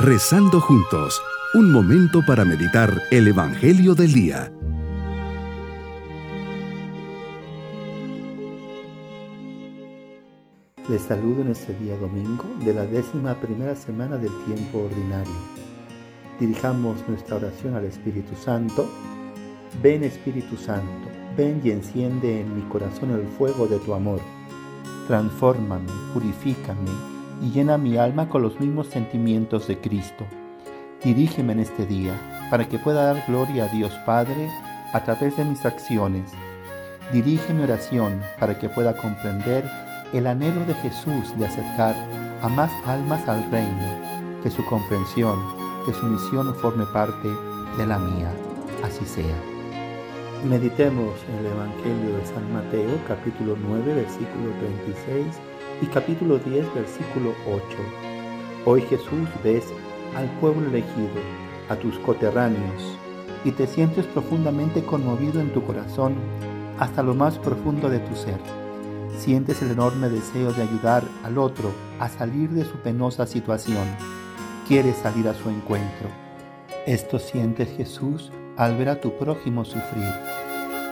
Rezando juntos, un momento para meditar el Evangelio del Día. Les saludo en este día domingo de la décima primera semana del tiempo ordinario. Dirijamos nuestra oración al Espíritu Santo. Ven Espíritu Santo, ven y enciende en mi corazón el fuego de tu amor. Transfórmame, purifícame y llena mi alma con los mismos sentimientos de Cristo. Dirígeme en este día para que pueda dar gloria a Dios Padre a través de mis acciones. Dirige mi oración para que pueda comprender el anhelo de Jesús de acercar a más almas al reino, que su comprensión, que su misión forme parte de la mía. Así sea. Meditemos en el Evangelio de San Mateo, capítulo 9, versículo 36 y capítulo 10, versículo 8. Hoy Jesús ves al pueblo elegido, a tus coterráneos, y te sientes profundamente conmovido en tu corazón hasta lo más profundo de tu ser Sientes el enorme deseo de ayudar al otro a salir de su penosa situación. Quieres salir a su encuentro. Esto siente Jesús al ver a tu prójimo sufrir,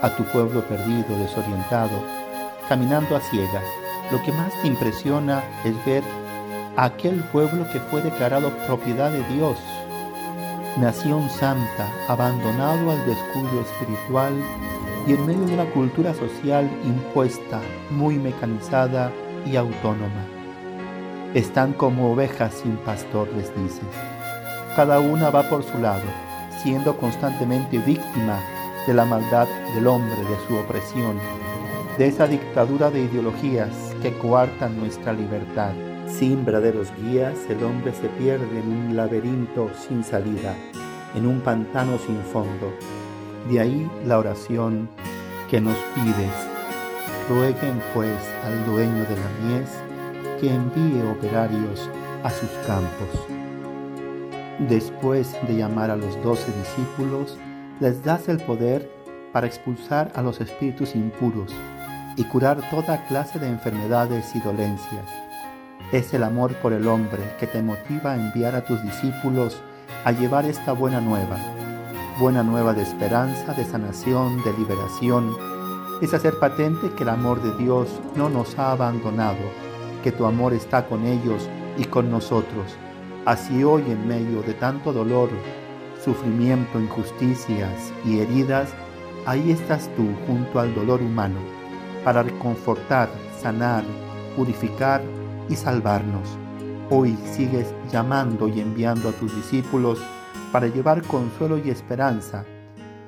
a tu pueblo perdido, desorientado, caminando a ciegas. Lo que más te impresiona es ver aquel pueblo que fue declarado propiedad de Dios. Nación santa, abandonado al descuido espiritual y en medio de una cultura social impuesta, muy mecanizada y autónoma. Están como ovejas sin pastor, les dices. Cada una va por su lado, siendo constantemente víctima de la maldad del hombre, de su opresión, de esa dictadura de ideologías que nuestra libertad. Sin verdaderos guías, el hombre se pierde en un laberinto sin salida, en un pantano sin fondo, de ahí la oración que nos pides. Rueguen pues al dueño de la mies que envíe operarios a sus campos. Después de llamar a los doce discípulos, les das el poder para expulsar a los espíritus impuros y curar toda clase de enfermedades y dolencias. Es el amor por el hombre que te motiva a enviar a tus discípulos a llevar esta buena nueva buena nueva de esperanza, de sanación, de liberación, es hacer patente que el amor de Dios no nos ha abandonado, que tu amor está con ellos y con nosotros. Así hoy en medio de tanto dolor, sufrimiento, injusticias y heridas, ahí estás tú junto al dolor humano para reconfortar, sanar, purificar y salvarnos. Hoy sigues llamando y enviando a tus discípulos para llevar consuelo y esperanza,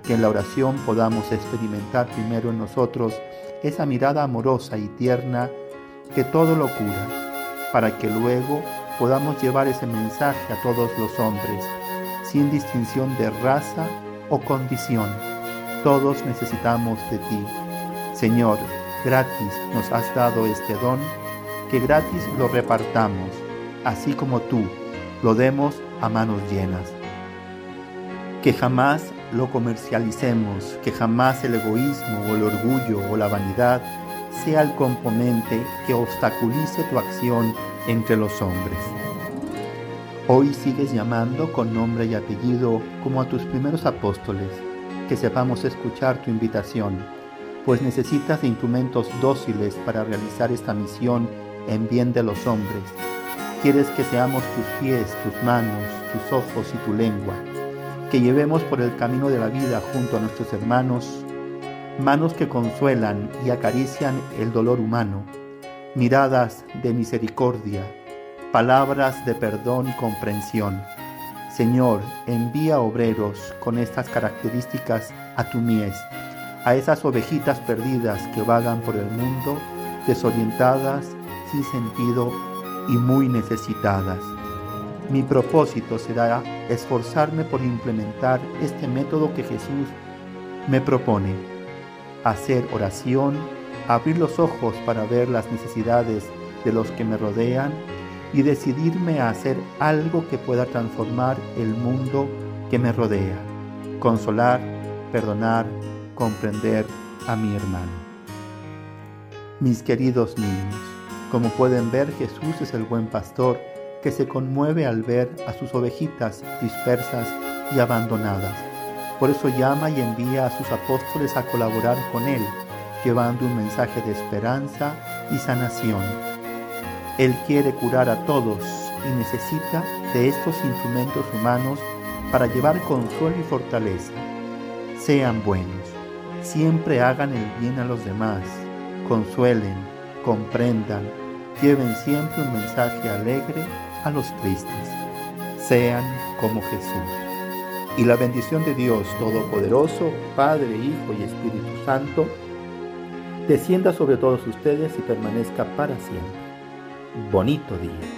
que en la oración podamos experimentar primero en nosotros esa mirada amorosa y tierna que todo lo cura, para que luego podamos llevar ese mensaje a todos los hombres, sin distinción de raza o condición. Todos necesitamos de ti. Señor, gratis nos has dado este don, que gratis lo repartamos, así como tú lo demos a manos llenas que jamás lo comercialicemos, que jamás el egoísmo o el orgullo o la vanidad sea el componente que obstaculice tu acción entre los hombres. Hoy sigues llamando con nombre y apellido como a tus primeros apóstoles, que sepamos escuchar tu invitación, pues necesitas de instrumentos dóciles para realizar esta misión en bien de los hombres. Quieres que seamos tus pies, tus manos, tus ojos y tu lengua que llevemos por el camino de la vida junto a nuestros hermanos, manos que consuelan y acarician el dolor humano, miradas de misericordia, palabras de perdón y comprensión. Señor, envía obreros con estas características a tu mies, a esas ovejitas perdidas que vagan por el mundo, desorientadas, sin sentido y muy necesitadas. Mi propósito será esforzarme por implementar este método que Jesús me propone. Hacer oración, abrir los ojos para ver las necesidades de los que me rodean y decidirme a hacer algo que pueda transformar el mundo que me rodea. Consolar, perdonar, comprender a mi hermano. Mis queridos niños, como pueden ver, Jesús es el buen pastor que se conmueve al ver a sus ovejitas dispersas y abandonadas. Por eso llama y envía a sus apóstoles a colaborar con Él, llevando un mensaje de esperanza y sanación. Él quiere curar a todos y necesita de estos instrumentos humanos para llevar consuelo y fortaleza. Sean buenos, siempre hagan el bien a los demás, consuelen, comprendan, lleven siempre un mensaje alegre a los tristes. Sean como Jesús. Y la bendición de Dios Todopoderoso, Padre, Hijo y Espíritu Santo, descienda sobre todos ustedes y permanezca para siempre. Bonito día.